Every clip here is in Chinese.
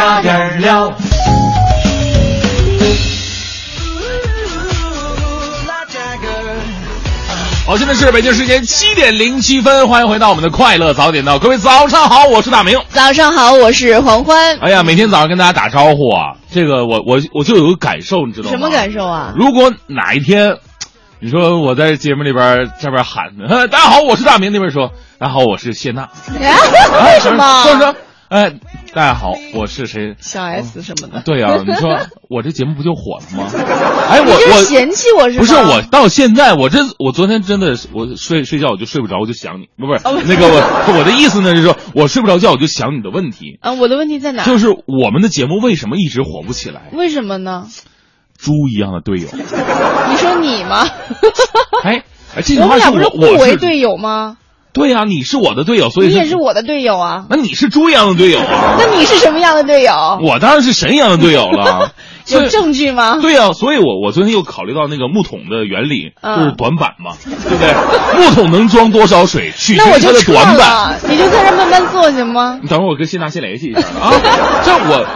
加点料。好，现在是北京时间七点零七分，欢迎回到我们的快乐早点到，各位早上好，我是大明。早上好，我是黄欢。哎呀，每天早上跟大家打招呼啊，这个我我我就有个感受，你知道吗？什么感受啊？如果哪一天，你说我在节目里边这边喊，大家好，我是大明，那边说，大家好，我是谢娜。为什么？说说。哎，大家好，我是谁？小 S 什么的。对呀，你说 我这节目不就火了吗？哎，我我嫌弃我是？不是我到现在，我这我昨天真的我睡睡觉我就睡不着，我就想你，不不是那个我我的意思呢，就是说我睡不着觉我就想你的问题。啊，我的问题在哪？就是我们的节目为什么一直火不起来？为什么呢？猪一样的队友。你说你吗？哎哎，这句话是我互为队友吗？对呀，你是我的队友，所以你也是我的队友啊。那你是猪一样的队友啊？那你是什么样的队友？我当然是神一样的队友了。有证据吗？对呀，所以我我昨天又考虑到那个木桶的原理，就是短板嘛，对不对？木桶能装多少水，取决于它的短板。你就在这慢慢做行吗？你等会儿我跟谢娜先联系一下啊。这我。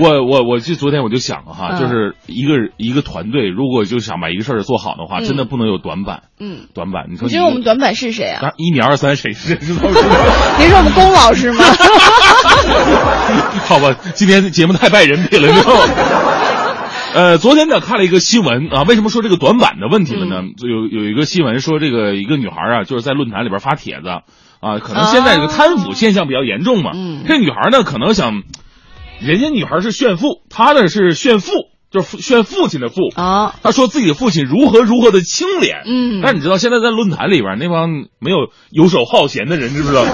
我我我就昨天我就想了哈，就是一个一个团队，如果就想把一个事儿做好的话，真的不能有短板。嗯，短板，你说你觉得我们短板是谁啊？一米二三，谁谁知道？您说我们龚老师吗？好吧，今天节目太败人品了，知道吗？呃，昨天呢看了一个新闻啊，为什么说这个短板的问题了呢？有有一个新闻说，这个一个女孩啊，就是在论坛里边发帖子啊，可能现在这个贪腐现象比较严重嘛。嗯，这女孩呢可能想。人家女孩是炫富，他呢是炫富，就是炫父亲的富啊。她说自己的父亲如何如何的清廉，嗯。但你知道现在在论坛里边那帮没有游手好闲的人知不知道？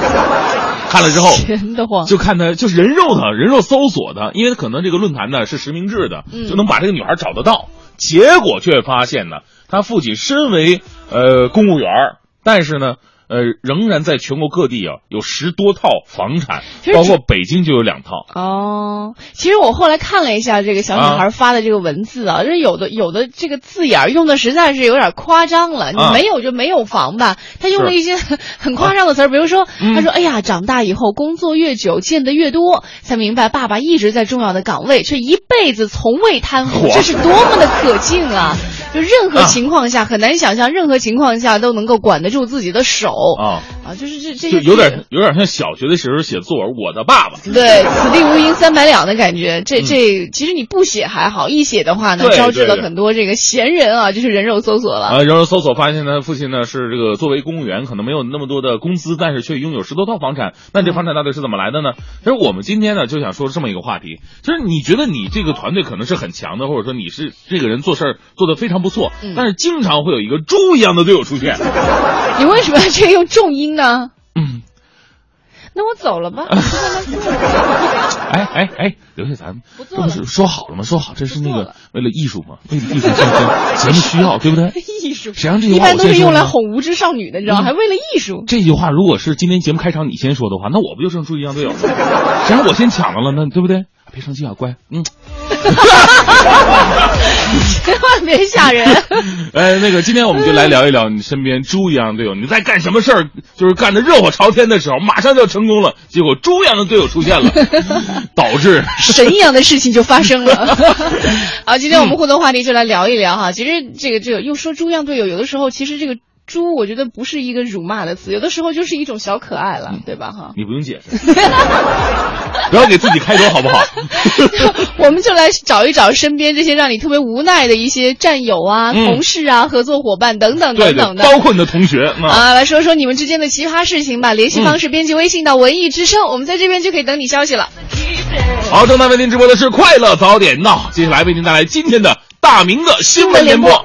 看了之后，闲得慌，就看他就是人肉他，人肉搜索他，因为可能这个论坛呢是实名制的，就能把这个女孩找得到。结果却发现呢，他父亲身为呃公务员，但是呢。呃，仍然在全国各地啊有十多套房产，包括北京就有两套。哦，其实我后来看了一下这个小女孩发的这个文字啊，就是有的有的这个字眼用的实在是有点夸张了。你没有就没有房吧？他用了一些很夸张的词儿，比如说，他说：“哎呀，长大以后工作越久，见得越多，才明白爸爸一直在重要的岗位，却一辈子从未贪腐，这是多么的可敬啊！就任何情况下很难想象，任何情况下都能够管得住自己的手。”啊啊，就是这这就有点有点像小学的时候写作文，我的爸爸。对，此地无银三百两的感觉。这这其实你不写还好，一写的话呢，招致了很多这个闲人啊，就是人肉搜索了。啊，人肉搜索发现他父亲呢是这个作为公务员，可能没有那么多的工资，但是却拥有十多套房产。那这房产到底是怎么来的呢？其实我们今天呢就想说这么一个话题，就是你觉得你这个团队可能是很强的，或者说你是这个人做事儿做得非常不错，但是经常会有一个猪一样的队友出现。你为什么要这用重音呢？嗯，那我走了吧。哎 哎 哎，留下咱这不是说好了吗？说好这是那个为了艺术嘛？为了艺术献身，节目需要，对不对？艺术，谁让这句话一般都是用来哄无知少女的，你知道吗？还为了艺术。这句话如果是今天节目开场你先说的话，那我不就剩猪一样队友了？谁让我先抢了了呢？对不对？别生气啊，乖。嗯。千万别吓人！哎，那个，今天我们就来聊一聊你身边猪一样的队友。你在干什么事儿？就是干的热火朝天的时候，马上就要成功了，结果猪一样的队友出现了，导致神一样的事情就发生了。好，今天我们互动话题就来聊一聊哈。其实这个这个又说猪一样队友，有的时候其实这个。猪，我觉得不是一个辱骂的词，有的时候就是一种小可爱了，对吧？哈，你不用解释，不要给自己开脱，好不好？我们就来找一找身边这些让你特别无奈的一些战友啊、同事啊、合作伙伴等等等等的，包括你的同学啊，来说说你们之间的奇葩事情吧。联系方式：编辑微信到文艺之声，我们在这边就可以等你消息了。好，正在为您直播的是快乐早点闹，接下来为您带来今天的大明的新闻联播。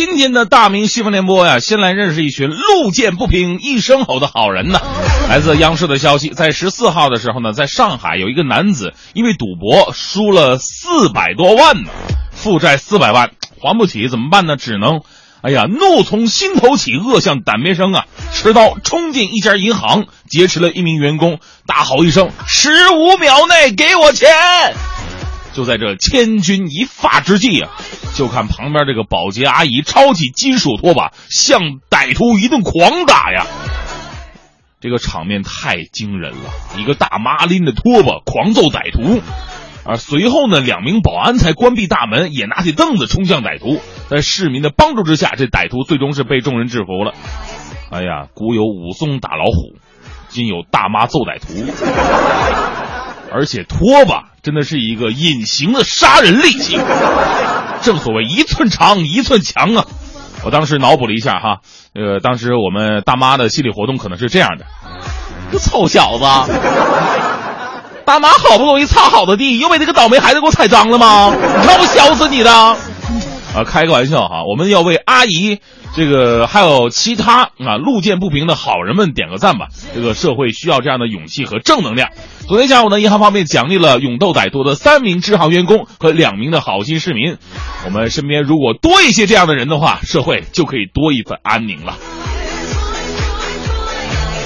今天的大明新闻联播呀，先来认识一群路见不平一声吼的好人呢。来自央视的消息，在十四号的时候呢，在上海有一个男子因为赌博输了四百多万呢，负债四百万还不起，怎么办呢？只能，哎呀，怒从心头起，恶向胆边生啊！持刀冲进一家银行，劫持了一名员工，大吼一声：“十五秒内给我钱！”就在这千钧一发之际啊，就看旁边这个保洁阿姨抄起金属拖把，向歹徒一顿狂打呀！这个场面太惊人了，一个大妈拎着拖把狂揍歹徒，而，随后呢，两名保安才关闭大门，也拿起凳子冲向歹徒。在市民的帮助之下，这歹徒最终是被众人制服了。哎呀，古有武松打老虎，今有大妈揍歹徒，而且拖把真的是一个隐形的杀人利器。正所谓一寸长一寸强啊！我当时脑补了一下哈，呃，当时我们大妈的心理活动可能是这样的：这臭小子，大妈好不容易擦好的地，又被这个倒霉孩子给我踩脏了吗？你看我削死你的！啊，开个玩笑哈，我们要为阿姨。这个还有其他啊，路见不平的好人们点个赞吧。这个社会需要这样的勇气和正能量。昨天下午呢，银行方面奖励了勇斗歹徒的三名支行员工和两名的好心市民。我们身边如果多一些这样的人的话，社会就可以多一份安宁了。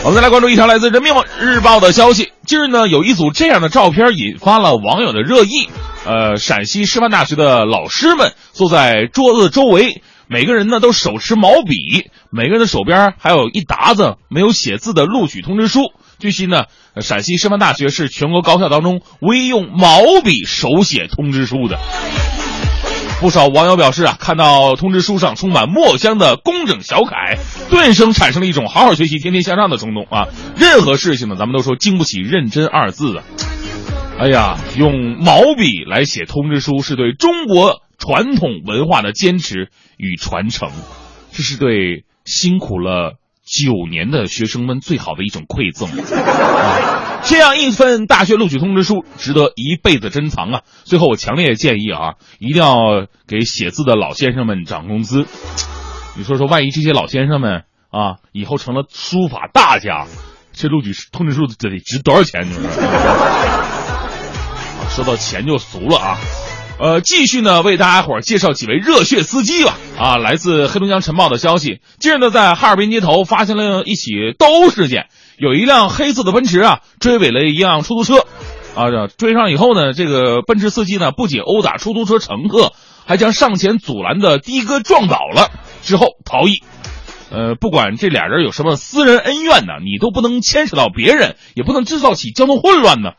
我们再来关注一条来自人民网日报的消息。近日呢，有一组这样的照片引发了网友的热议。呃，陕西师范大学的老师们坐在桌子周围。每个人呢都手持毛笔，每个人的手边还有一沓子没有写字的录取通知书。据悉呢，陕西师范大学是全国高校当中唯一用毛笔手写通知书的。不少网友表示啊，看到通知书上充满墨香的工整小楷，顿生产生了一种好好学习、天天向上的冲动啊！任何事情呢，咱们都说经不起认真二字啊。哎呀，用毛笔来写通知书是对中国。传统文化的坚持与传承，这是对辛苦了九年的学生们最好的一种馈赠。这样一份大学录取通知书，值得一辈子珍藏啊！最后，我强烈建议啊，一定要给写字的老先生们涨工资。你说说，万一这些老先生们啊，以后成了书法大家，这录取通知书得值多少钱？你 说？说到钱就俗了啊！呃，继续呢，为大家伙介绍几位热血司机吧。啊，来自黑龙江晨报的消息，近日呢，在哈尔滨街头发现了一起斗殴事件，有一辆黑色的奔驰啊，追尾了一辆出租车，啊，追上以后呢，这个奔驰司机呢，不仅殴打出租车乘客，还将上前阻拦的的哥撞倒了，之后逃逸。呃，不管这俩人有什么私人恩怨呢，你都不能牵扯到别人，也不能制造起交通混乱呢。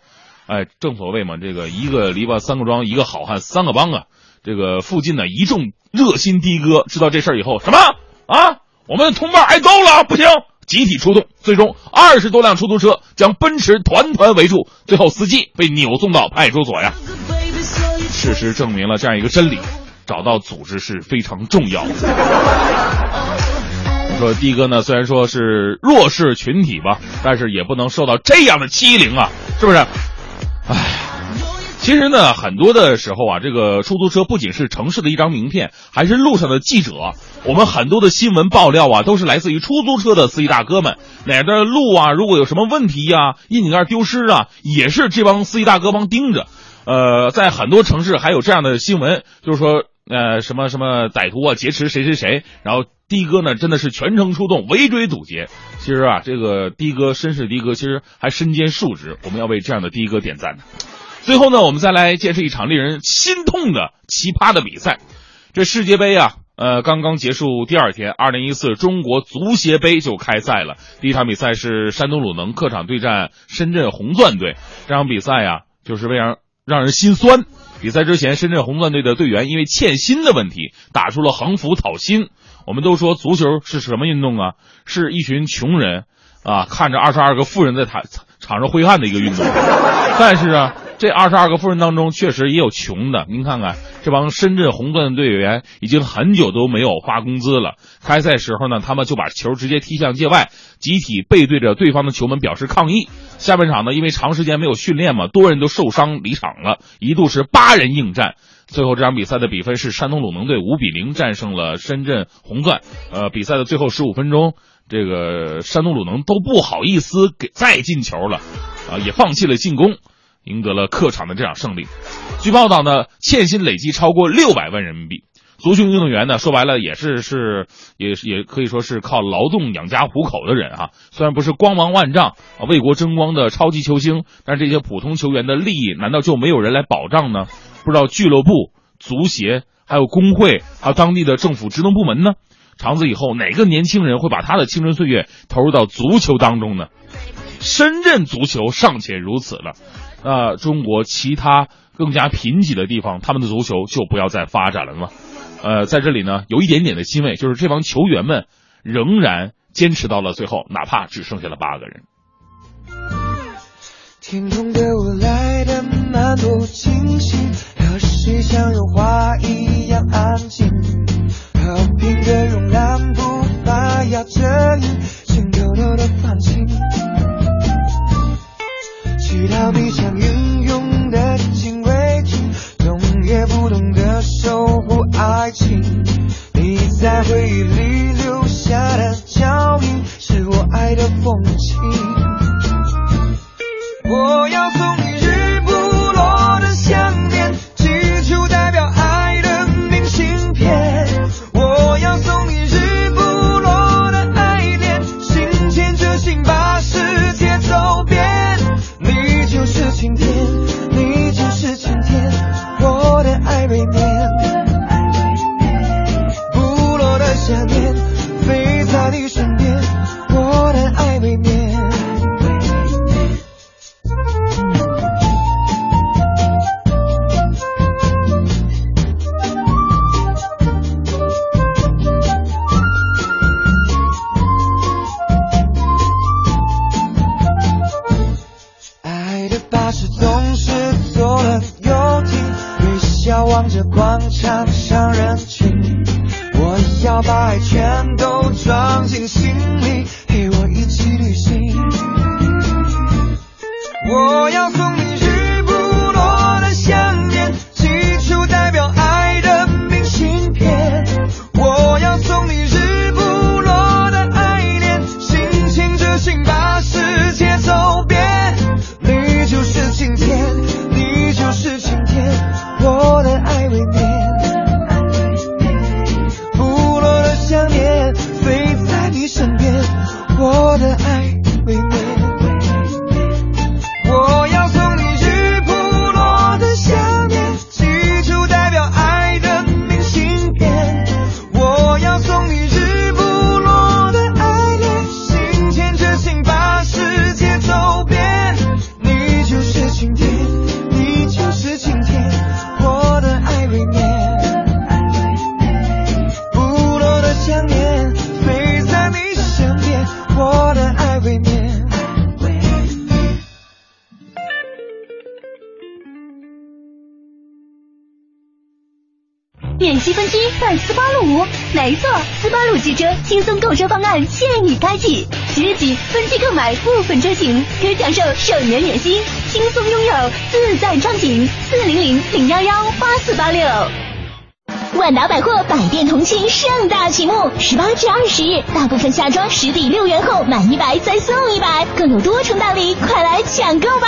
哎，正所谓嘛，这个一个篱笆三个桩，一个好汉三个帮啊。这个附近呢，一众热心的哥知道这事儿以后，什么啊？我们的同伴挨揍了，不行，集体出动。最终，二十多辆出租车将奔驰团团围住，最后司机被扭送到派出所呀。事实证明了这样一个真理：找到组织是非常重要的。说的哥呢，虽然说是弱势群体吧，但是也不能受到这样的欺凌啊，是不是？唉，其实呢，很多的时候啊，这个出租车不仅是城市的一张名片，还是路上的记者。我们很多的新闻爆料啊，都是来自于出租车的司机大哥们。哪段路啊，如果有什么问题呀，窨井盖丢失啊，也是这帮司机大哥帮盯着。呃，在很多城市还有这样的新闻，就是说，呃，什么什么歹徒啊劫持谁谁谁，然后的哥呢真的是全程出动围追堵截。其实啊，这个的哥绅士的哥，其实还身兼数职，我们要为这样的的哥点赞的。最后呢，我们再来见识一场令人心痛的奇葩的比赛。这世界杯啊，呃，刚刚结束第二天，二零一四中国足协杯就开赛了。第一场比赛是山东鲁能客场对战深圳红钻队。这场比赛呀，就是非常让人心酸。比赛之前，深圳红钻队的队员因为欠薪的问题，打出了横幅讨薪。我们都说足球是什么运动啊？是一群穷人，啊，看着二十二个富人在场场上挥汗的一个运动。但是啊，这二十二个富人当中，确实也有穷的。您看看这帮深圳红钻的队员，已经很久都没有发工资了。开赛时候呢，他们就把球直接踢向界外，集体背对着对方的球门表示抗议。下半场呢，因为长时间没有训练嘛，多人都受伤离场了，一度是八人应战。最后这场比赛的比分是山东鲁能队五比零战胜了深圳红钻。呃，比赛的最后十五分钟，这个山东鲁能都不好意思给再进球了，啊，也放弃了进攻，赢得了客场的这场胜利。据报道呢，欠薪累计超过六百万人民币。足球运动员呢，说白了也是是也是也可以说是靠劳动养家糊口的人啊。虽然不是光芒万丈啊、为国争光的超级球星，但是这些普通球员的利益难道就没有人来保障呢？不知道俱乐部、足协、还有工会、还有当地的政府职能部门呢？长此以后，哪个年轻人会把他的青春岁月投入到足球当中呢？深圳足球尚且如此了，那中国其他更加贫瘠的地方，他们的足球就不要再发展了吗？呃，在这里呢，有一点点的欣慰，就是这帮球员们仍然坚持到了最后，哪怕只剩下了八个人。天空对我来多清晰，和谁像油画一样安静，和平的慵懒步伐压着你，想偷偷的放晴，去逃避想运用的禁卫军，动也不动的守护爱情。你在回忆里留下的脚印，是我爱的风景。我要送你积分期办斯巴鲁，没错，斯巴鲁汽车轻松购车方案现已开启，即日起分期购买部分车型，可享受首年免息，轻松拥有自在畅行。四零零零幺幺八四八六。万达百货百店同庆盛大启幕，十八至二十日，大部分夏装实抵六元后满一百再送一百，更有多重大礼，快来抢购吧！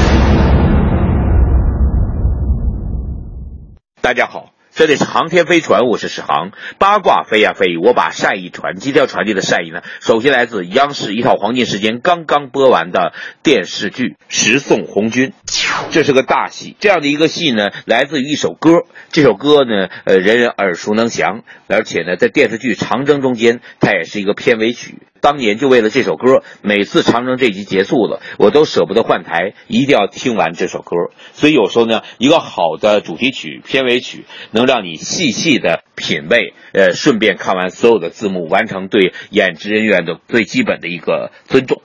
大家好，这里是航天飞船，我是史航。八卦飞呀飞，我把善意传。今天要传递的善意呢，首先来自央视一套黄金时间刚刚播完的电视剧《十送红军》。这是个大戏，这样的一个戏呢，来自于一首歌。这首歌呢，呃，人人耳熟能详，而且呢，在电视剧《长征》中间，它也是一个片尾曲。当年就为了这首歌，每次《长征》这集结束了，我都舍不得换台，一定要听完这首歌。所以有时候呢，一个好的主题曲、片尾曲，能让你细细的品味，呃，顺便看完所有的字幕，完成对演职人员的最基本的一个尊重。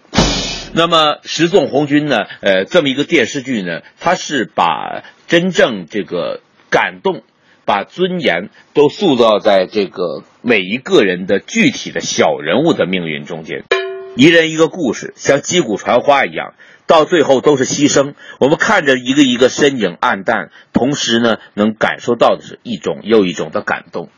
那么《十纵红军》呢？呃，这么一个电视剧呢，它是把真正这个感动，把尊严都塑造在这个每一个人的具体的小人物的命运中间，一人一个故事，像击鼓传花一样，到最后都是牺牲。我们看着一个一个身影暗淡，同时呢，能感受到的是一种又一种的感动。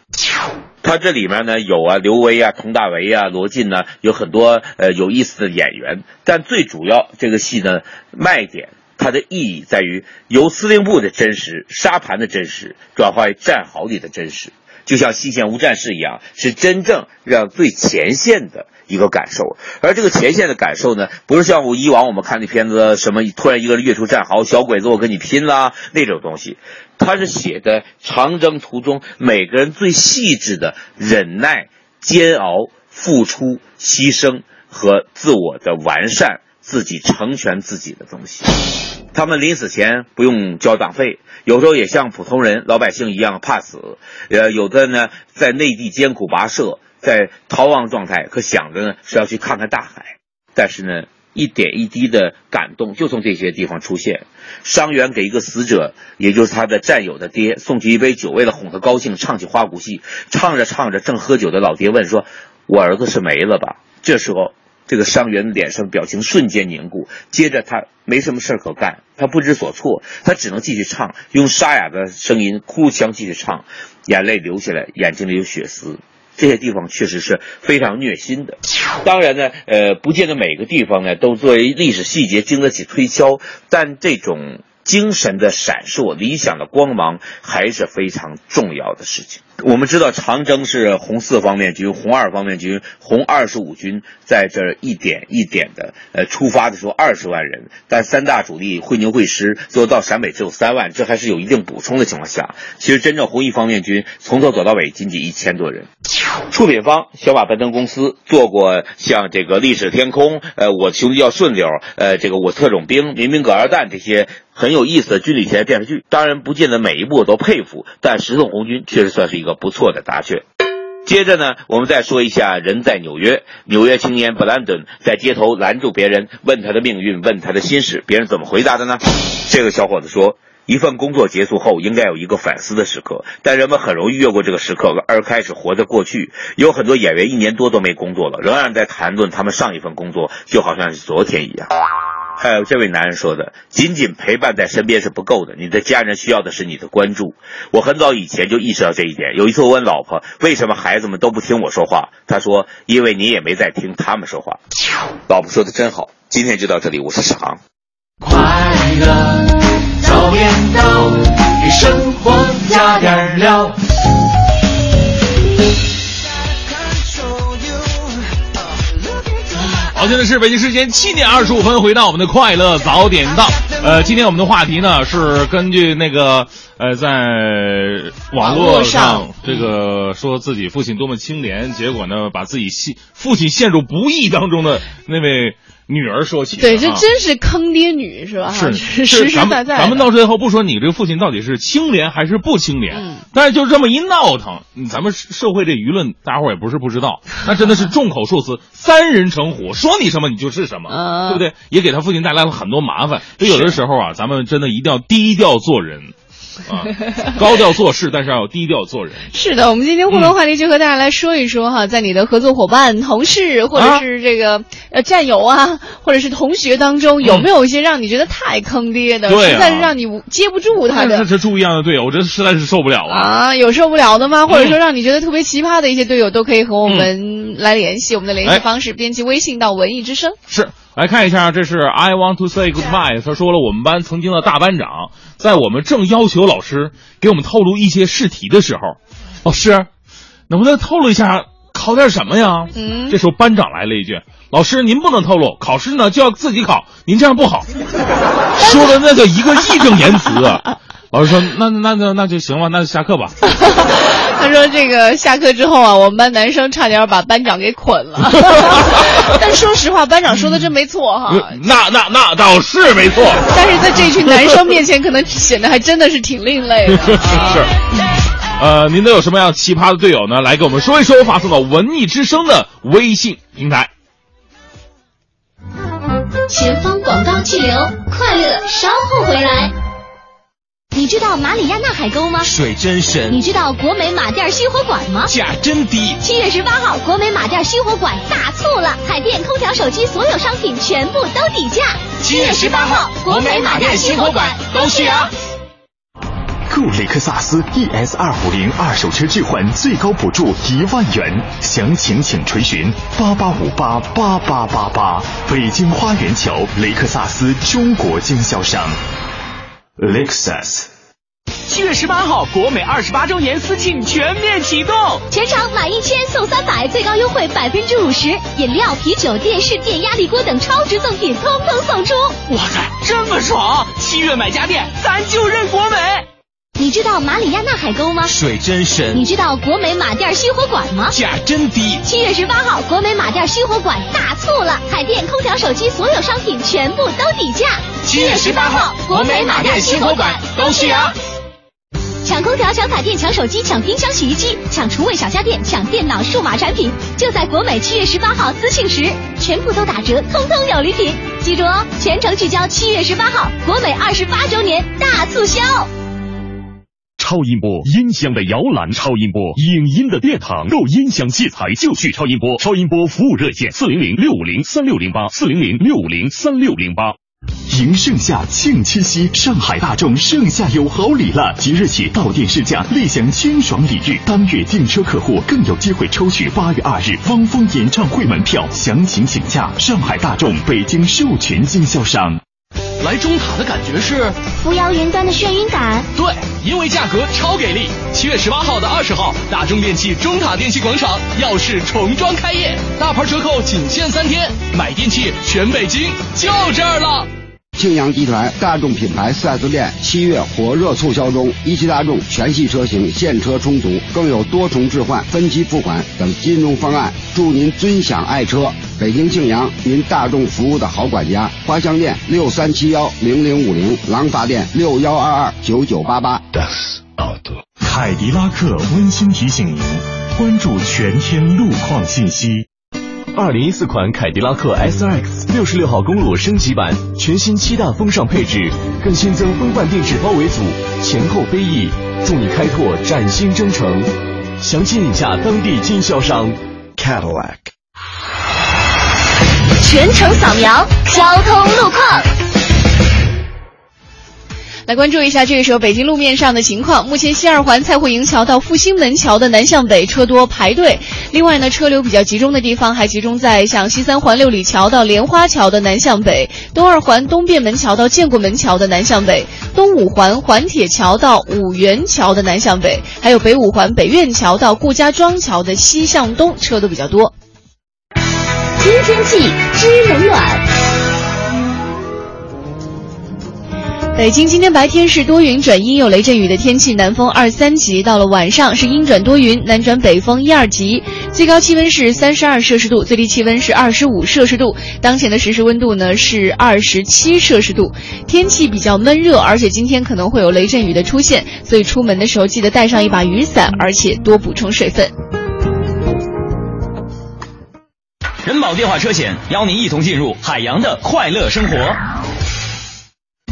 他这里面呢有啊刘威啊佟大为啊罗晋呢，有很多呃有意思的演员，但最主要这个戏呢卖点，它的意义在于由司令部的真实、沙盘的真实，转化为战壕里的真实，就像西线无战事一样，是真正让最前线的一个感受。而这个前线的感受呢，不是像我以往我们看的片子，什么突然一个人跃出战壕，小鬼子我跟你拼啦那种东西。他是写的长征途中每个人最细致的忍耐、煎熬、付出、牺牲和自我的完善，自己成全自己的东西。他们临死前不用交党费，有时候也像普通人、老百姓一样怕死。呃，有的呢在内地艰苦跋涉，在逃亡状态，可想着呢是要去看看大海，但是呢。一点一滴的感动就从这些地方出现。伤员给一个死者，也就是他的战友的爹，送去一杯酒，为了哄他高兴，唱起花鼓戏。唱着唱着，正喝酒的老爹问说：“我儿子是没了吧？”这时候，这个伤员脸上表情瞬间凝固。接着，他没什么事可干，他不知所措，他只能继续唱，用沙哑的声音哭腔继续唱，眼泪流下来，眼睛里有血丝。这些地方确实是非常虐心的，当然呢，呃，不见得每个地方呢都作为历史细节经得起推敲，但这种精神的闪烁、理想的光芒还是非常重要的事情。我们知道长征是红四方面军、红二方面军、红二十五军在这一点一点的，呃，出发的时候二十万人，但三大主力会牛会师最后到陕北只有三万，这还是有一定补充的情况下，其实真正红一方面军从头走到尾仅仅一千多人。出品方小马奔腾公司做过像这个历史天空、呃，我兄弟要顺溜、呃，这个我特种兵、民兵葛二蛋这些很有意思的军旅题材电视剧，当然不见得每一部我都佩服，但十送红军确实算是一个。不错的答卷。接着呢，我们再说一下人在纽约，纽约青年布兰登在街头拦住别人，问他的命运，问他的心事，别人怎么回答的呢？这个小伙子说，一份工作结束后应该有一个反思的时刻，但人们很容易越过这个时刻，而开始活在过去。有很多演员一年多都没工作了，仍然在谈论他们上一份工作，就好像是昨天一样。还有这位男人说的，仅仅陪伴在身边是不够的，你的家人需要的是你的关注。我很早以前就意识到这一点。有一次我问老婆，为什么孩子们都不听我说话？她说，因为你也没在听他们说话。老婆说的真好。今天就到这里，我是史航。快乐早点到，给生活加点料。好，现在是北京时间七点二十五分，回到我们的快乐早点到。呃，今天我们的话题呢是根据那个呃，在网络上这个说自己父亲多么清廉，结果呢把自己陷父亲陷入不义当中的那位。女儿说起，对，这真是坑爹女是吧？是 实实在在。咱们到最后不说你这个父亲到底是清廉还是不清廉，但是就这么一闹腾，咱们社会这舆论，大家伙也不是不知道，那真的是众口铄词，三人成虎，说你什么你就是什么，对不对？也给他父亲带来了很多麻烦。所以有的时候啊，咱们真的一定要低调做人。啊，高调做事，但是要低调做人。是的，我们今天互动话题就和大家来说一说哈，在你的合作伙伴、同事或者是这个呃战友啊，或者是同学当中，有没有一些让你觉得太坑爹的，实在是让你接不住他的？这猪一样的队友，我这实在是受不了啊！啊，有受不了的吗？或者说让你觉得特别奇葩的一些队友，都可以和我们来联系。我们的联系方式，编辑微信到文艺之声。是。来看一下，这是 I want to say goodbye。他说了，我们班曾经的大班长，在我们正要求老师给我们透露一些试题的时候，老师能不能透露一下考考点什么呀？嗯这时候班长来了一句：“老师，您不能透露，考试呢就要自己考，您这样不好。”说的那叫一个义正言辞啊。老师说：“那那那那就行了，那就下课吧。他说这个下课之后啊，我们班男生差点把班长给捆了。但说实话，班长说的真没错哈。那那那倒是没错。但是在这群男生面前，可能显得还真的是挺另类的。是 是。呃，您都有什么样奇葩的队友呢？来给我们说一说，发送到文艺之声的微信平台。前方广告气流，快乐稍后回来。你知道马里亚纳海沟吗？水真深。你知道国美马甸熄火馆吗？价真低。七月十八号，国美马甸熄火馆大促了，海淀空调、手机所有商品全部都底价。七月十八号，国美马甸熄火馆都去啊！购雷克萨斯 ES 二五零二手车置换最高补助一万元，详情请垂询八八五八八八八八。北京花园桥雷克萨斯中国经销商，Lexus。七月十八号，国美二十八周年私庆全面启动，全场满一千送三百，最高优惠百分之五十，饮料、啤酒、电视、电压力锅等超值赠品通通送出。哇塞，这么爽！七月买家电，咱就认国美。你知道马里亚纳海沟吗？水真深。你知道国美马甸熄火馆吗？价真低。七月十八号，国美马甸熄火馆大促了，海淀空调、手机所有商品全部都底价。七月十八号，国美马甸熄火馆都去啊！抢空调、抢彩电、抢手机、抢冰箱、洗衣机、抢厨卫小家电、抢电脑、数码产品，就在国美七月十八号私信时，全部都打折，通通有礼品。记住哦，全程聚焦七月十八号，国美二十八周年大促销。超音波音响的摇篮，超音波影音的殿堂，购音响器材就去超音波。超音波服务热线：四零零六五零三六零八，四零零六五零三六零八。迎盛夏，庆七夕，上海大众盛夏有好礼了！即日起到店试驾，立享清爽礼遇，当月订车客户更有机会抽取八月二日汪峰演唱会门票。详情请假上海大众北京授权经销商。来中塔的感觉是扶摇云端的眩晕感。对，因为价格超给力。七月十八号到二十号，大中电器中塔电器广场耀世重装开业，大牌折扣仅限三天，买电器全北京就这儿了。庆阳集团大众品牌 4S 店七月火热促销中，一汽大众全系车型现车充足，更有多重置换、分期付款等金融方案，祝您尊享爱车。北京庆阳，您大众服务的好管家。花乡店六三七幺零零五零，廊坊店六幺二二九九八八。凯迪拉克温馨提醒您，关注全天路况信息。二零一四款凯迪拉克 SRX 六十六号公路升级版，全新七大风尚配置，更新增风范定制包围组，前后飞翼，助你开拓崭新征程。详情请下当地经销商 Cadillac。全程扫描交通路况。来关注一下这个时候北京路面上的情况。目前西二环蔡慧营桥到复兴门桥的南向北车多排队，另外呢，车流比较集中的地方还集中在像西三环六里桥到莲花桥的南向北，东二环东便门桥到建国门桥的南向北，东五环环铁桥到五元桥的南向北，还有北五环北苑桥到顾家庄桥的西向东车都比较多。知天气，知冷暖。北京今天白天是多云转阴有雷阵雨的天气，南风二三级。到了晚上是阴转多云，南转北风一二级。最高气温是三十二摄氏度，最低气温是二十五摄氏度。当前的实时温度呢是二十七摄氏度，天气比较闷热，而且今天可能会有雷阵雨的出现，所以出门的时候记得带上一把雨伞，而且多补充水分。人保电话车险邀您一同进入海洋的快乐生活。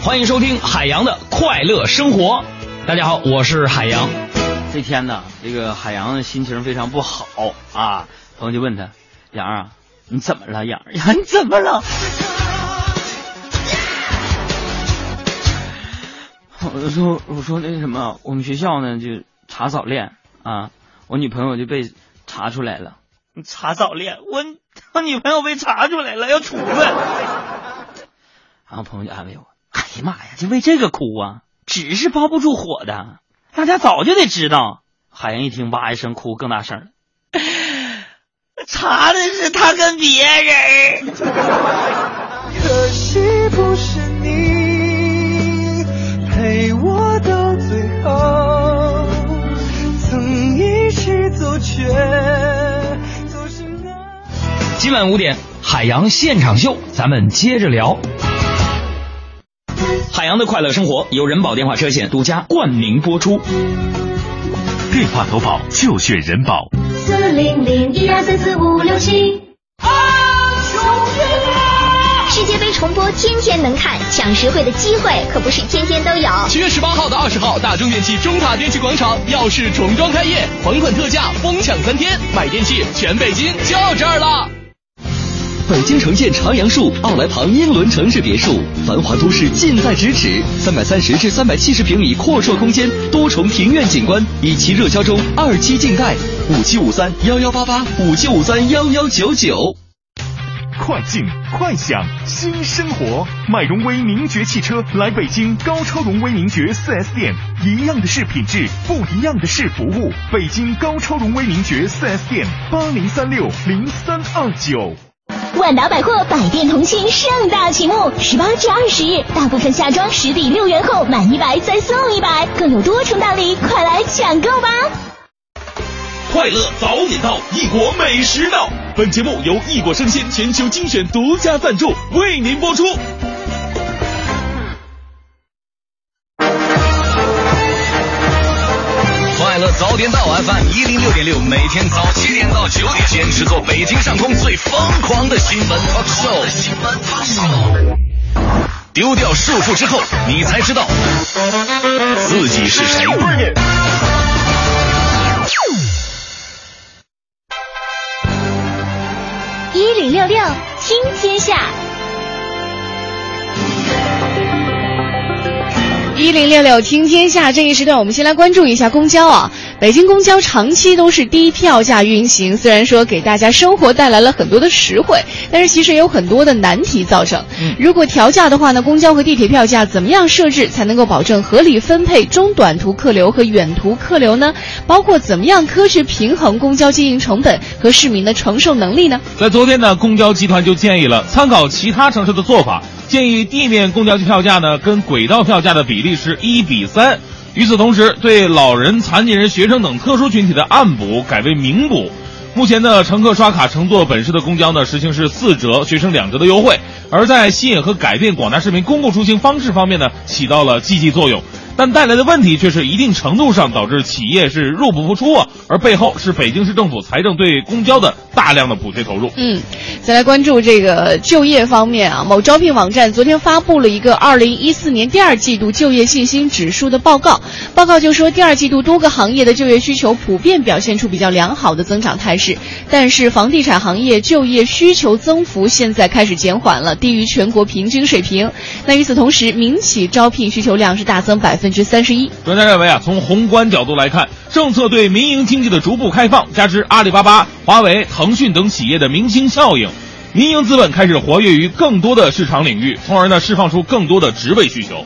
欢迎收听海洋的快乐生活。大家好，我是海洋。这天呢，这个海洋心情非常不好啊。朋友就问他：“杨啊，你怎么了？杨 杨，你怎么了？”我说：“我说那什么，我们学校呢就查早恋啊，我女朋友就被查出来了。查早恋，我我女朋友被查出来了，要处分。”然后朋友就安慰我：“哎呀妈呀，就为这个哭啊？纸是包不住火的。”大家早就得知道。海洋一听，哇一声哭，更大声了。查的是他跟别人。可惜不是你陪我到最后，曾一起走却走失那。今晚五点，海洋现场秀，咱们接着聊。海洋的快乐生活由人保电话车险独家冠名播出。电话投保就选人保。四零零一二三四五六七。世界杯重播天天能看，抢实惠的机会可不是天天都有。七月十八号到二十号，大中电器中塔电器广场耀世重装开业，还款特价疯抢三天，买电器全北京就这儿了。北京城建长阳树奥莱旁英伦城市别墅，繁华都市近在咫尺，三百三十至三百七十平米阔绰空间，多重庭院景观，一期热销中，二期静待，五七五三幺幺八八，五七五三幺幺九九。快进快享新生活，买荣威名爵汽车来北京高超荣威名爵 4S 店，一样的是品质，不一样的是服务。北京高超荣威名爵 4S 店，八零三六零三二九。万达百货百店同庆盛大启幕，十八至二十日，大部分夏装实抵六元后满一百再送一百，更有多重大礼，快来抢购吧！快乐早点到，异国美食到。本节目由异国生鲜全球精选独家赞助，为您播出。早点到 FM 一零六点六，每天早七点到九点，坚持做北京上空最疯狂的新闻 talk show。新闻 talk show。丢掉束缚之后，你才知道自己是谁。一零六六听天下，一零六六听天下这一时段，我们先来关注一下公交啊。北京公交长期都是低票价运行，虽然说给大家生活带来了很多的实惠，但是其实也有很多的难题造成。如果调价的话呢，公交和地铁票价怎么样设置才能够保证合理分配中短途客流和远途客流呢？包括怎么样科学平衡公交经营成本和市民的承受能力呢？在昨天呢，公交集团就建议了参考其他城市的做法，建议地面公交票价呢跟轨道票价的比例是一比三。与此同时，对老人、残疾人、学生等特殊群体的暗补改为明补。目前的，乘客刷卡乘坐本市的公交呢，实行是四折，学生两折的优惠。而在吸引和改变广大市民公共出行方式方面呢，起到了积极作用。但带来的问题却是一定程度上导致企业是入不敷出啊，而背后是北京市政府财政对公交的大量的补贴投入。嗯，再来关注这个就业方面啊，某招聘网站昨天发布了一个二零一四年第二季度就业信心指数的报告。报告就说，第二季度多个行业的就业需求普遍表现出比较良好的增长态势，但是房地产行业就业需求增幅现在开始减缓了，低于全国平均水平。那与此同时，民企招聘需求量是大增百分之三十一。专家认为啊，从宏观角度来看，政策对民营经济的逐步开放，加之阿里巴巴、华为、腾讯等企业的明星效应，民营资本开始活跃于更多的市场领域，从而呢释放出更多的职位需求。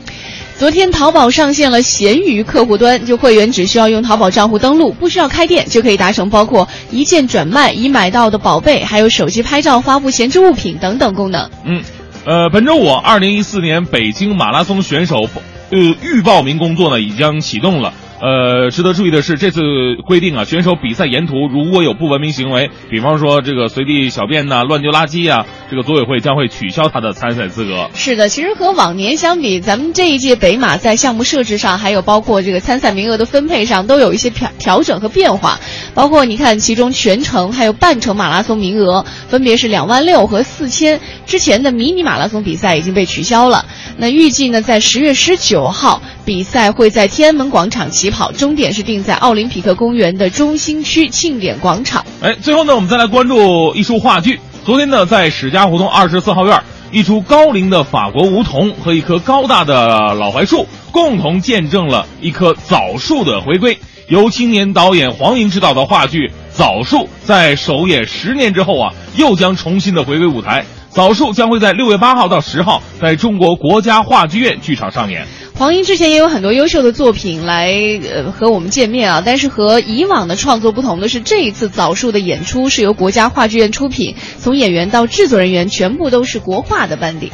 昨天，淘宝上线了闲鱼客户端，就会员只需要用淘宝账户登录，不需要开店，就可以达成包括一键转卖已买到的宝贝，还有手机拍照发布闲置物品等等功能。嗯，呃，本周五，二零一四年北京马拉松选手呃预报名工作呢已将启动了。呃，值得注意的是，这次规定啊，选手比赛沿途如果有不文明行为，比方说这个随地小便呐、乱丢垃圾啊，这个组委会将会取消他的参赛资格。是的，其实和往年相比，咱们这一届北马在项目设置上，还有包括这个参赛名额的分配上，都有一些调调整和变化。包括你看，其中全程还有半程马拉松名额，分别是两万六和四千。之前的迷你马拉松比赛已经被取消了。那预计呢，在十月十九号，比赛会在天安门广场起跑，终点是定在奥林匹克公园的中心区庆典广场。哎，最后呢，我们再来关注一出话剧。昨天呢，在史家胡同二十四号院，一出高龄的法国梧桐和一棵高大的老槐树，共同见证了一棵枣树的回归。由青年导演黄英执导的话剧《枣树》在首演十年之后啊，又将重新的回归舞台。《枣树》将会在六月八号到十号在中国国家话剧院剧场上演。黄英之前也有很多优秀的作品来呃和我们见面啊，但是和以往的创作不同的是，这一次《枣树》的演出是由国家话剧院出品，从演员到制作人员全部都是国画的班底。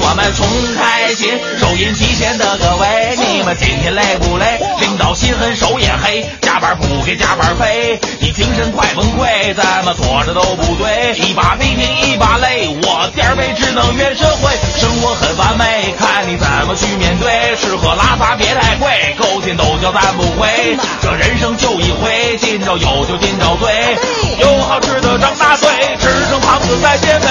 我们重开心。收音机前的各位，你们今天累不累？领导心狠手也黑，加班不给加班费，你精神快崩溃，怎么做着都不对。一把鼻涕一把泪，我点儿背只能怨社会，生活很完美，看你怎么去面对。吃喝拉撒别太贵，勾心斗角咱不会，这人生就一回，今朝有酒今朝醉，有好吃的张大嘴，吃成胖子再减肥。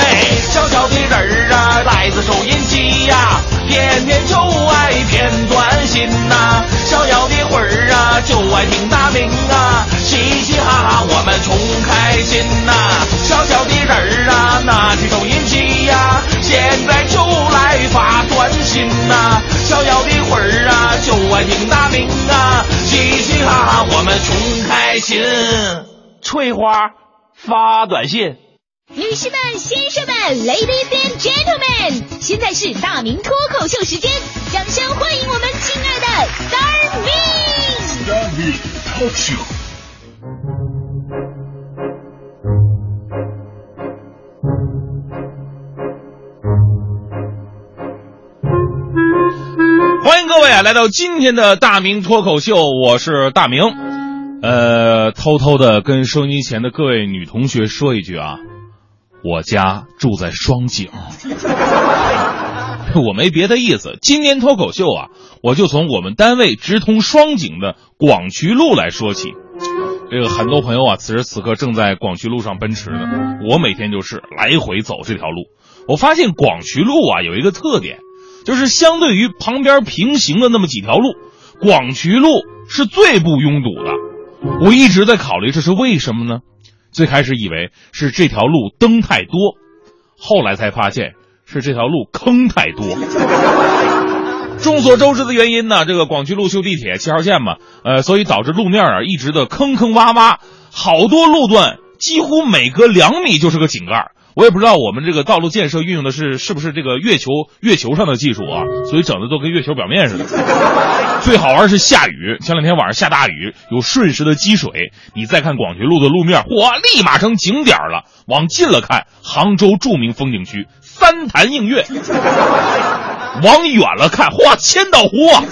小小的人儿啊，来自收音机呀，天天就爱片段心呐。逍遥的魂儿啊，就爱听大名啊，嘻嘻哈哈我们穷开心呐。小小的人儿啊，拿起收音机呀，现在就来发短信呐。小小的魂儿啊，就爱听大名啊，嘻嘻哈哈我们穷开心。翠花发短信。女士们、先生们，Ladies and Gentlemen，现在是大明脱口秀时间，掌声欢迎我们亲爱的 Star Me。Star Me Talk Show。欢迎各位啊，来到今天的大明脱口秀，我是大明。呃，偷偷的跟收音机前的各位女同学说一句啊，我家住在双井。我没别的意思，今年脱口秀啊，我就从我们单位直通双井的广渠路来说起。这个很多朋友啊，此时此刻正在广渠路上奔驰呢。我每天就是来回走这条路。我发现广渠路啊有一个特点，就是相对于旁边平行的那么几条路，广渠路是最不拥堵的。我一直在考虑这是为什么呢？最开始以为是这条路灯太多，后来才发现是这条路坑太多。众所周知的原因呢，这个广渠路修地铁七号线嘛，呃，所以导致路面啊一直的坑坑洼洼，好多路段几乎每隔两米就是个井盖。我也不知道我们这个道路建设运用的是是不是这个月球月球上的技术啊，所以整的都跟月球表面似的。最好玩是下雨，前两天晚上下大雨，有瞬时的积水，你再看广渠路的路面，嚯，立马成景点了。往近了看，杭州著名风景区三潭映月；往远了看，哇，千岛湖啊！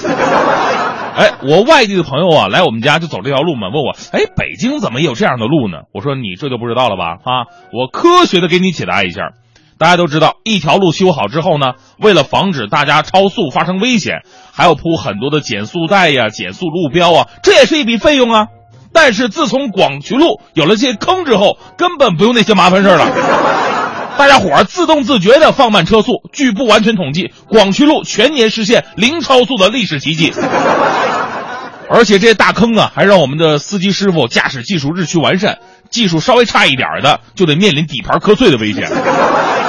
哎，我外地的朋友啊，来我们家就走这条路嘛，问我，哎，北京怎么也有这样的路呢？我说你这就不知道了吧？啊，我科学的给你解答一下。大家都知道，一条路修好之后呢，为了防止大家超速发生危险，还要铺很多的减速带呀、减速路标啊，这也是一笔费用啊。但是自从广渠路有了这些坑之后，根本不用那些麻烦事儿了。大家伙儿自动自觉的放慢车速。据不完全统计，广渠路全年实现零超速的历史奇迹。而且这些大坑啊，还让我们的司机师傅驾驶技术日趋完善，技术稍微差一点的就得面临底盘磕碎的危险。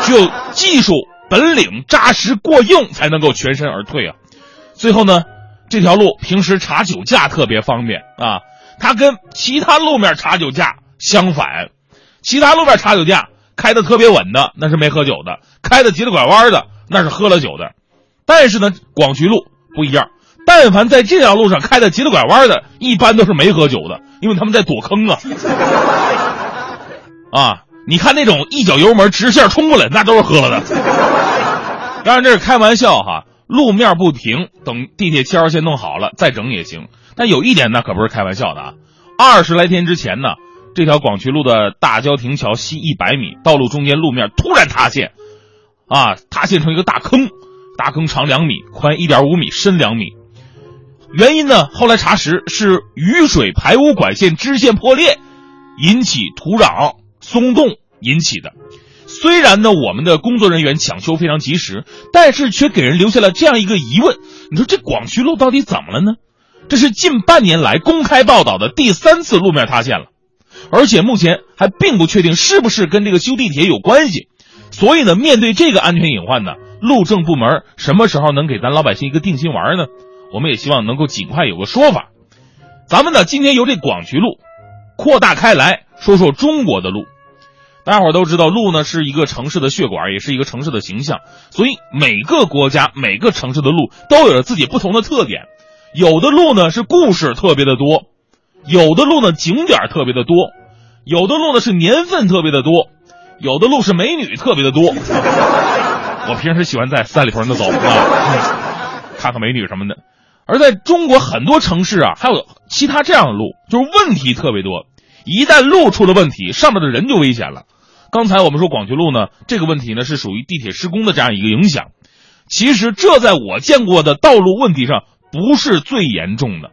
只有技术本领扎实过硬，才能够全身而退啊。最后呢，这条路平时查酒驾特别方便啊，它跟其他路面查酒驾相反，其他路面查酒驾开的特别稳的那是没喝酒的，开的急了拐弯的那是喝了酒的。但是呢，广渠路不一样，但凡在这条路上开的急了拐弯的，一般都是没喝酒的，因为他们在躲坑啊。啊，你看那种一脚油门直线冲过来，那都是喝了的。当然这是开玩笑哈，路面不平，等地铁七号线弄好了再整也行。但有一点那可不是开玩笑的啊，二十来天之前呢，这条广渠路的大郊亭桥西一百米，道路中间路面突然塌陷，啊，塌陷成一个大坑，大坑长两米，宽一点五米，深两米。原因呢，后来查实是雨水排污管线支线破裂，引起土壤松动引起的。虽然呢，我们的工作人员抢修非常及时，但是却给人留下了这样一个疑问：你说这广渠路到底怎么了呢？这是近半年来公开报道的第三次路面塌陷了，而且目前还并不确定是不是跟这个修地铁有关系。所以呢，面对这个安全隐患呢，路政部门什么时候能给咱老百姓一个定心丸呢？我们也希望能够尽快有个说法。咱们呢，今天由这广渠路扩大开来说说中国的路。大家伙都知道，路呢是一个城市的血管，也是一个城市的形象。所以每个国家、每个城市的路都有着自己不同的特点。有的路呢是故事特别的多，有的路呢景点特别的多，有的路呢是年份特别的多，有的路是美女特别的多。我平时喜欢在三里屯那走啊，看看美女什么的。而在中国很多城市啊，还有其他这样的路，就是问题特别多。一旦路出了问题，上面的人就危险了。刚才我们说广渠路呢，这个问题呢是属于地铁施工的这样一个影响。其实这在我见过的道路问题上不是最严重的。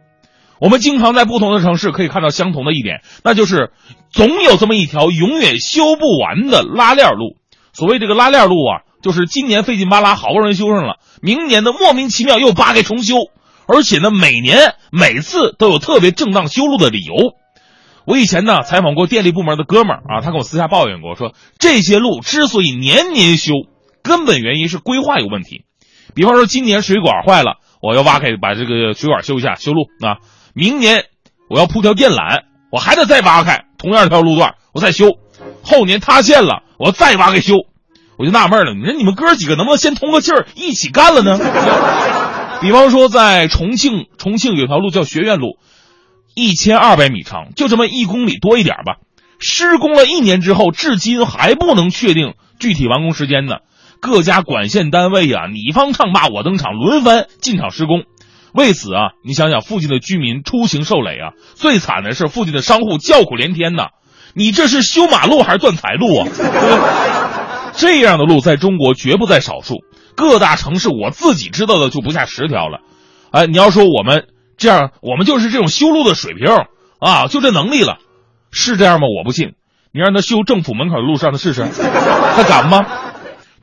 我们经常在不同的城市可以看到相同的一点，那就是总有这么一条永远修不完的拉链路。所谓这个拉链路啊，就是今年费劲巴拉好不容易修上了，明年的莫名其妙又扒开重修。而且呢，每年每次都有特别正当修路的理由。我以前呢采访过电力部门的哥们儿啊，他跟我私下抱怨过，说这些路之所以年年修，根本原因是规划有问题。比方说今年水管坏了，我要挖开把这个水管修一下修路啊。明年我要铺条电缆，我还得再挖开同样一条路段，我再修。后年塌陷了，我再挖开修。我就纳闷了，你说你们哥几个能不能先通个气儿一起干了呢？比方说，在重庆，重庆有条路叫学院路，一千二百米长，就这么一公里多一点吧。施工了一年之后，至今还不能确定具体完工时间呢。各家管线单位啊，你方唱罢我登场，轮番进场施工。为此啊，你想想，附近的居民出行受累啊。最惨的是，附近的商户叫苦连天呐。你这是修马路还是断财路啊？这样的路在中国绝不在少数。各大城市，我自己知道的就不下十条了，哎，你要说我们这样，我们就是这种修路的水平啊，就这能力了，是这样吗？我不信，你让他修政府门口的路上，他试试，他敢吗？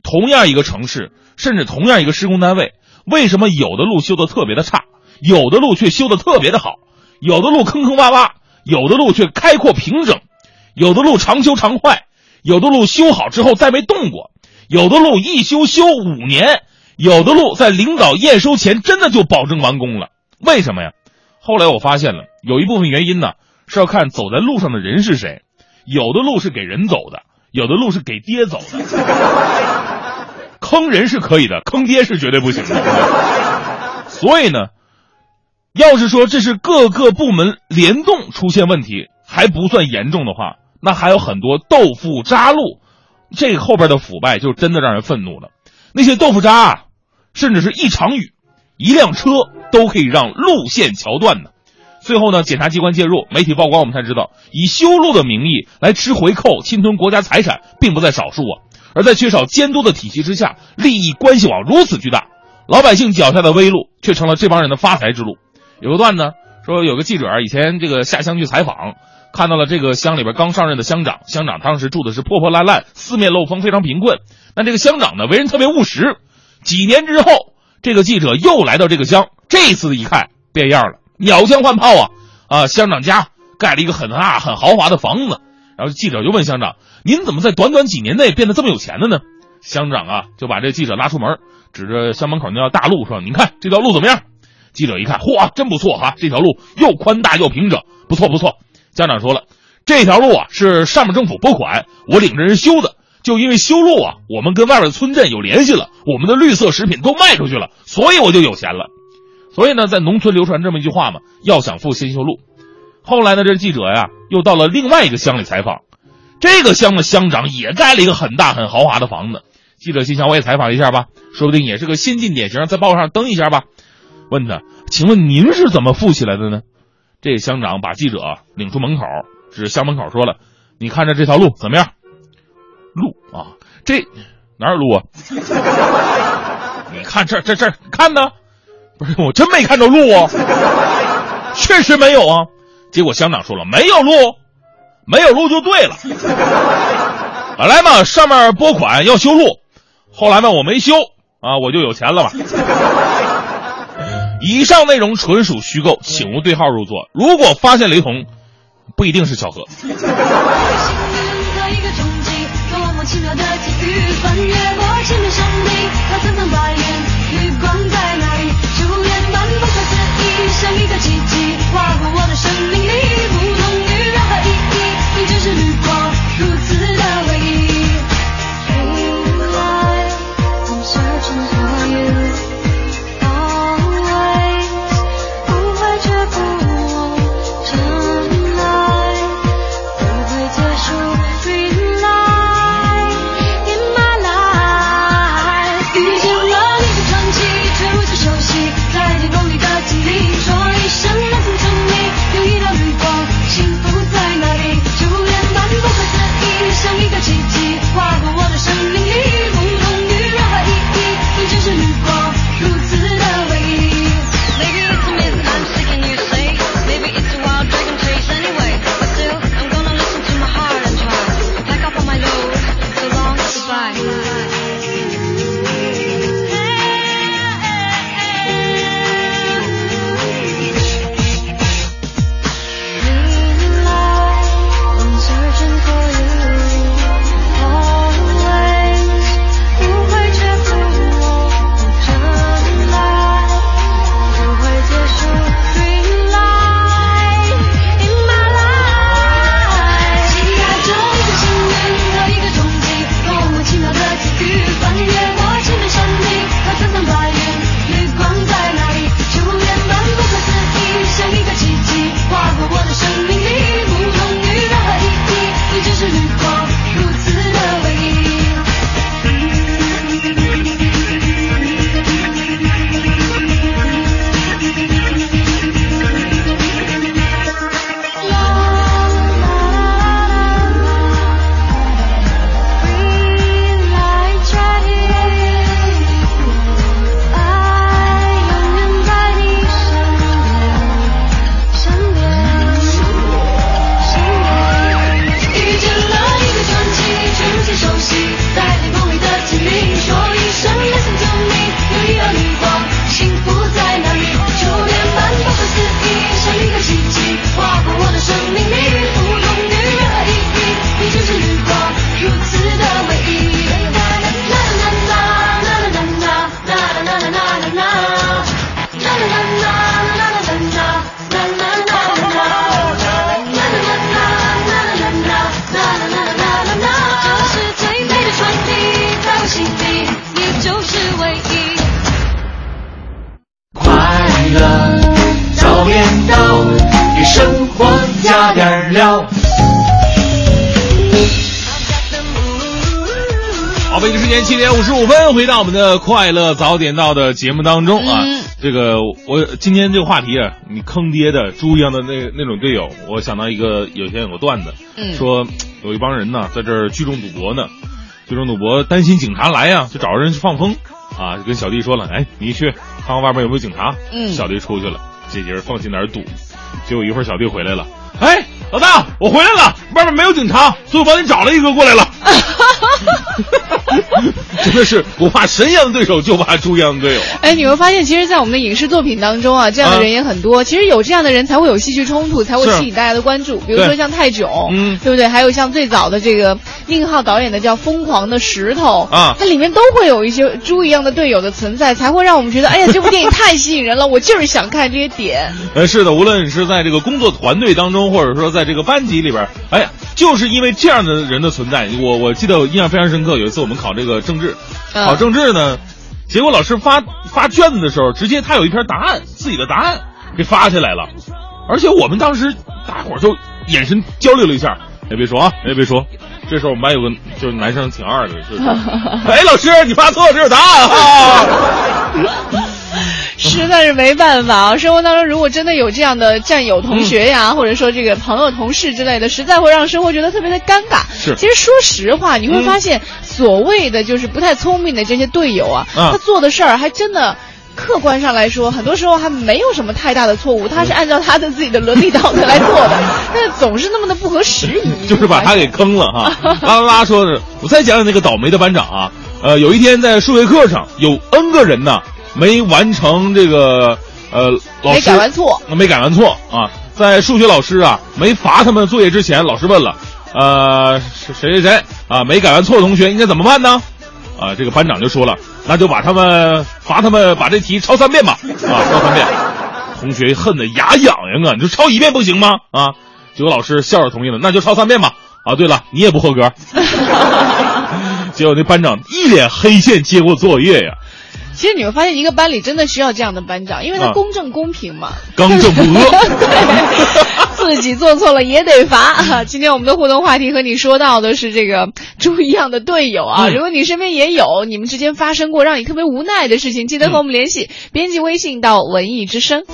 同样一个城市，甚至同样一个施工单位，为什么有的路修的特别的差，有的路却修的特别的好？有的路坑坑洼洼，有的路却开阔平整，有的路常修常坏，有的路修好之后再没动过。有的路一修修五年，有的路在领导验收前真的就保证完工了。为什么呀？后来我发现了，有一部分原因呢是要看走在路上的人是谁。有的路是给人走的，有的路是给爹走的。坑人是可以的，坑爹是绝对不行的。所以呢，要是说这是各个部门联动出现问题还不算严重的话，那还有很多豆腐渣路。这后边的腐败就真的让人愤怒了。那些豆腐渣啊，甚至是一场雨、一辆车都可以让路线桥断的。最后呢，检察机关介入，媒体曝光，我们才知道，以修路的名义来吃回扣、侵吞国家财产，并不在少数啊。而在缺少监督的体系之下，利益关系网如此巨大，老百姓脚下的微路却成了这帮人的发财之路。有个段子说，有个记者以前这个下乡去采访。看到了这个乡里边刚上任的乡长，乡长当时住的是破破烂烂、四面漏风，非常贫困。那这个乡长呢，为人特别务实。几年之后，这个记者又来到这个乡，这次一看变样了，鸟枪换炮啊！啊，乡长家盖了一个很大、很豪华的房子。然后记者就问乡长：“您怎么在短短几年内变得这么有钱了呢？”乡长啊，就把这记者拉出门，指着乡门口那条大路说：“您看这条路怎么样？”记者一看，嚯，真不错哈！这条路又宽大又平整，不错不错。乡长说了，这条路啊是上面政府拨款，我领着人修的。就因为修路啊，我们跟外边的村镇有联系了，我们的绿色食品都卖出去了，所以我就有钱了。所以呢，在农村流传这么一句话嘛：要想富，先修路。后来呢，这记者呀又到了另外一个乡里采访，这个乡的乡长也盖了一个很大很豪华的房子。记者心想，我也采访一下吧，说不定也是个先进典型，在报上登一下吧。问他，请问您是怎么富起来的呢？这个乡长把记者领出门口，指着乡门口说了：“你看着这条路怎么样？路啊，这哪有路啊？你看这这这看呢？不是，我真没看着路啊，确实没有啊。结果乡长说了，没有路，没有路就对了。本来嘛，上面拨款要修路，后来嘛我没修啊，我就有钱了嘛。以上内容纯属虚构，请勿对号入座。如果发现雷同，不一定是巧合。的一个冲击，多么奇妙的际遇，翻越我前面生命，它层层白云，绿光在哪里？朱颜般不可思议，像一个奇迹，划过我的生命回到我们的快乐早点到的节目当中啊。这个我今天这个话题啊，你坑爹的猪一样的那那种队友，我想到一个有天有个段子，嗯说有一帮人呢在这儿聚众赌博呢，聚众赌博担心警察来呀、就找人去放风啊，就跟小弟说了，哎，你去看看外面有没有警察。嗯小弟出去了，这几人放心在那儿赌，结果一会儿小弟回来了，哎，老大，我回来了，外面没有警察，所以我帮你找了一个过来了。真的是不怕神一样的对手，就怕猪一样的队友啊！哎，你会发现，其实，在我们的影视作品当中啊，这样的人也很多。其实有这样的人，才会有戏剧冲突，才会吸引大家的关注。比如说像泰囧，嗯对不对？还有像最早的这个宁浩导演的叫《疯狂的石头》啊它里面都会有一些猪一样的队友的存在，才会让我们觉得，哎呀，这部电影太吸引人了，我就是想看这些点。呃，是的，无论是在这个工作团队当中，或者说在这个班级里边，哎呀，就是因为这样的人的存在，我我记得我印象非常深刻。有一次我们考这个政治，嗯考政治呢，结果老师发发卷子的时候，直接他有一篇答案，自己的答案给发下来了，而且我们当时大伙儿就眼神交流了一下，也，别说啊，也，别说，这时候我们班有个就是男生挺二的，就是 哎，老师你发错了，这是答案啊。实在是没办法啊！生活当中如果真的有这样的战友、同学呀，或者说这个朋友、同事之类的，实在会让生活觉得特别的尴尬。是其实说实话，你会发现，所谓的就是不太聪明的这些队友啊，啊他做的事儿还真的。客观上来说，很多时候还没有什么太大的错误，他是按照他的自己的伦理道德来做的，但是总是那么的不合时宜。就是把他给坑了哈。拉 拉拉说的，我再讲讲那个倒霉的班长啊。呃，有一天在数学课上，有 N 个人呢没完成这个呃老师没改完错，没改完错啊。在数学老师啊没罚他们作业之前，老师问了，呃谁谁谁啊没改完错的同学应该怎么办呢？啊，这个班长就说了，那就把他们罚他们把这题抄三遍吧，啊，抄三遍。同学恨得牙痒痒啊，你说抄一遍不行吗？啊，结果老师笑着同意了，那就抄三遍吧。啊，对了，你也不合格。结果那班长一脸黑线接过作业呀，其实你会发现，一个班里真的需要这样的班长，因为他啊公正公平嘛。刚正不阿。自己做错了也得罚。今天我们的互动话题和你说到的是这个猪一样的队友啊，嗯如果你身边也有你们之间发生过让你特别无奈的事情，记得和我们联系，编辑微信到文艺之声。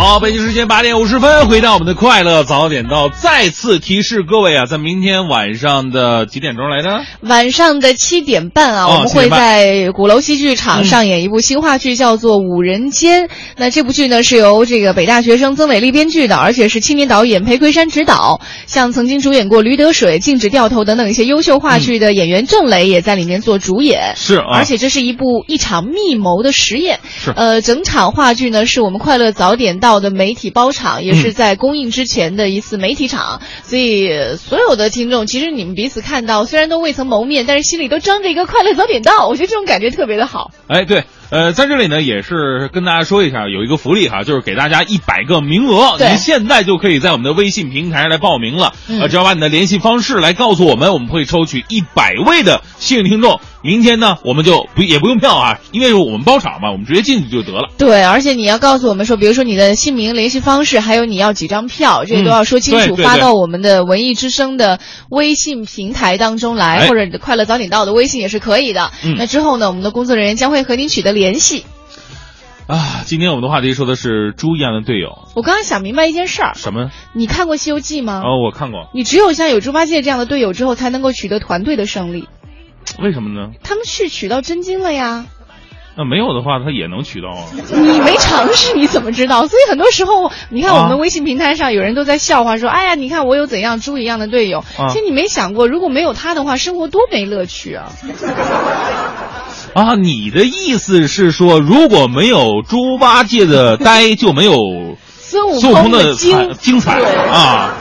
好，北京时间八点五十分，回到我们的快乐早点到，再次提示各位啊，在明天晚上的几点钟来着？晚上的七点半啊，哦我们会7点半在鼓楼戏剧场上演一部新话剧，叫做《五人间》。那这部剧呢是由这个北大学生曾伟丽编剧的，而且是青年导演裴魁山执导。像曾经主演过《驴得水》《禁止掉头》等等一些优秀话剧的演员郑磊也在里面做主演。是啊而且这是一部一场密谋的实验。是呃，整场话剧呢是我们快乐早点到的媒体包场，也嗯是在公映之前的一次媒体场。所以呃所有的听众，其实你们彼此看到，虽然都未曾谋面，但是心里都装着一个快乐早点到。我觉得这种感觉特别的好。哎，对，呃，在这里呢，也是跟大家说一下，有一个福利哈，就是给大家一百个名额，对您现在就可以在我们的微信平台来报名了。嗯呃，只要把你的联系方式来告诉我们，我们会抽取一百位的幸运听众。明天呢，我们就不也不用票啊，因为我们包场嘛，我们直接进去就得了。对，而且你要告诉我们说，比如说你的姓名、联系方式，还有你要几张票，这些都要说清楚，发到我们的文艺之声的微信平台当中来，哎或者你的快乐早点到的微信也是可以的。嗯那之后呢，我们的工作人员将会和您取得联系。啊，今天我们的话题说的是猪一样的队友，我刚刚想明白一件事儿，什么？你看过《西游记》吗？哦，我看过，你只有像有猪八戒这样的队友之后，才能够取得团队的胜利。为什么呢？他们去取到真经了呀，那没有的话，他也能取到啊。你没尝试你怎么知道？所以很多时候，你看我们微信平台上有人都在笑话说：“哎呀，你看我有怎样猪一样的队友。啊其实你没想过，如果没有他的话，生活多没乐趣啊！啊，你的意思是说，如果没有猪八戒的呆，就没有孙悟空空的精彩精彩啊，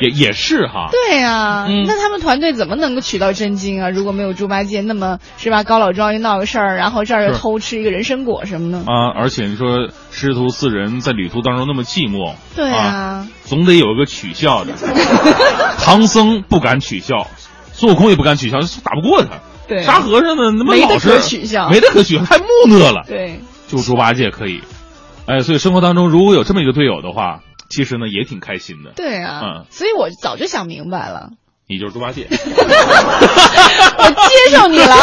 也也是哈。对呀、嗯那他们团队怎么能够取到真经啊？如果没有猪八戒，那么是吧？高老庄又闹个事儿，然后这儿又偷吃一个人参果什么的。啊，而且你说师徒四人在旅途当中那么寂寞，对啊，总得有一个取笑的。唐僧不敢取笑，孙悟空也不敢取笑，打不过他。对沙和尚呢，那么没得老实，可取笑没得可取笑，太木讷了。对，就猪八戒可以，哎，所以生活当中如果有这么一个队友的话，其实呢也挺开心的。对啊，嗯所以我早就想明白了。你就是猪八戒。我接受你了。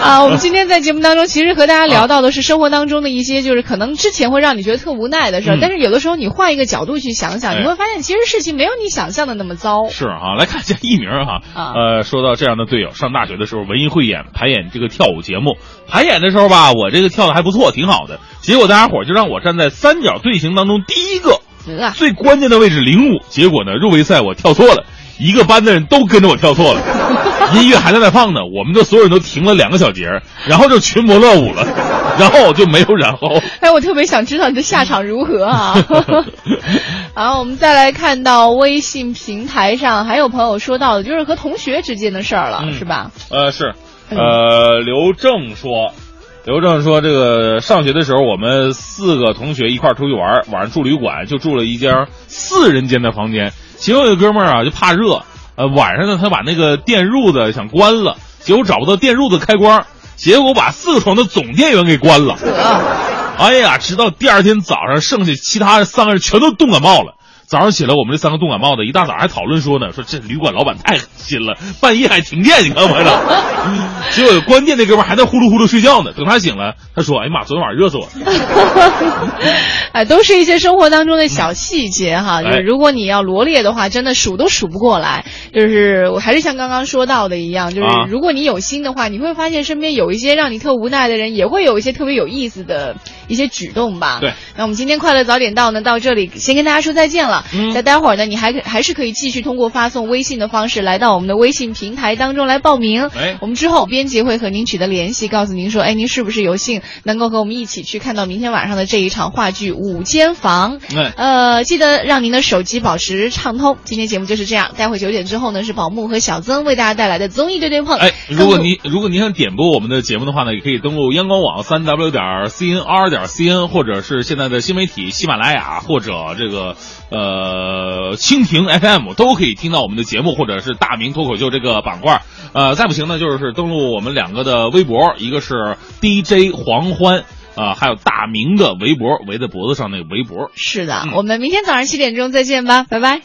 啊，我们今天在节目当中，其实和大家聊到的是生活当中的一些，就是可能之前会让你觉得特无奈的事儿，嗯但是有的时候你换一个角度去想想，哎你会发现其实事情没有你想象的那么糟。是啊，来看一下艺名哈。啊呃，说到这样的队友，上大学的时候文艺汇演排演这个跳舞节目，排演的时候吧，我这个跳的还不错，挺好的。结果大家伙就让我站在三角队形当中第一个得最关键的位置领舞，结果呢入围赛我跳错了，一个班的人都跟着我跳错了，音乐还在那放呢，我们的所有人都停了两个小节，然后就群魔乱舞了，然后就没有然后。哎，我特别想知道你的下场如何啊！好，我们再来看到微信平台上还有朋友说到的，就是和同学之间的事儿了，嗯是吧？呃，是，呃，刘正说，刘正说，这个上学的时候，我们四个同学一块儿出去玩儿，晚上住旅馆，就住了一间四人间的房间。其中有个哥们儿啊，就怕热，呃，晚上呢，他把那个电褥子想关了，结果找不到电褥子开关，结果把四个床的总电源给关了。哎呀，直到第二天早上，剩下其他三个人全都冻感冒了。早上起来，我们这三个冻感冒的，一大早还讨论说呢，说这旅馆老板太狠心了，半夜还停电，你看我这。结果关键那哥们还在呼噜呼噜睡觉呢。等他醒了，他说：“哎呀妈，昨天晚上热死我了。哎，都是一些生活当中的小细节哈。就是哎如果你要罗列的话，真的数都数不过来。就是我还是像刚刚说到的一样，就是啊如果你有心的话，你会发现身边有一些让你特无奈的人，也会有一些特别有意思的一些举动吧。对。那我们今天快乐早点到呢，到这里先跟大家说再见了。嗯那待会儿呢，你还可还是可以继续通过发送微信的方式来到我们的微信平台当中来报名。哎我们之后编辑会和您取得联系，告诉您说，哎，您是不是有幸能够和我们一起去看到明天晚上的这一场话剧《五间房》？哎呃，记得让您的手机保持畅通。今天节目就是这样，待会九点之后呢是宝木和小曾为大家带来的综艺对对碰。哎，如果您如果您想点播我们的节目的话呢，也可以登录央广网三 w 点 cnr 点 cn，或者是现在的新媒体喜马拉雅或者这个呃蜻蜓 FM 都可以听到我们的节目，或者是大明脱口秀这个板块。呃，再不行呢，就是登录我们两个的微博，一个是 DJ 黄欢。啊、还有大明的围脖围在脖子上那个围脖，是的，我们明天早上七点钟再见吧，拜拜。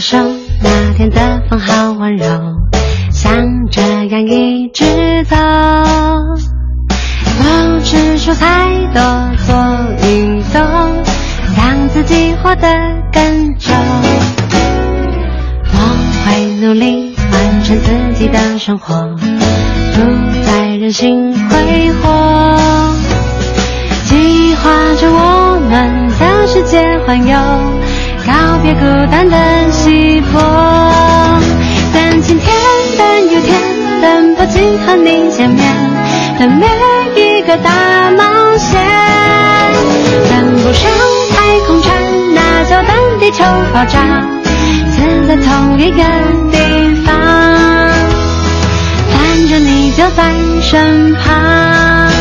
手，那天的风好温柔，像这样一直走。不吃蔬菜，多做运动，让自己活得更久。我会努力完成自己的生活，不再任性挥霍。计划着我们的世界环游，告别孤单的稀薄。等今天，等有天，等不及和你见面，等每一个大冒险。等不上太空船，那就等地球爆炸，死在同一个地方。反正你就在身旁。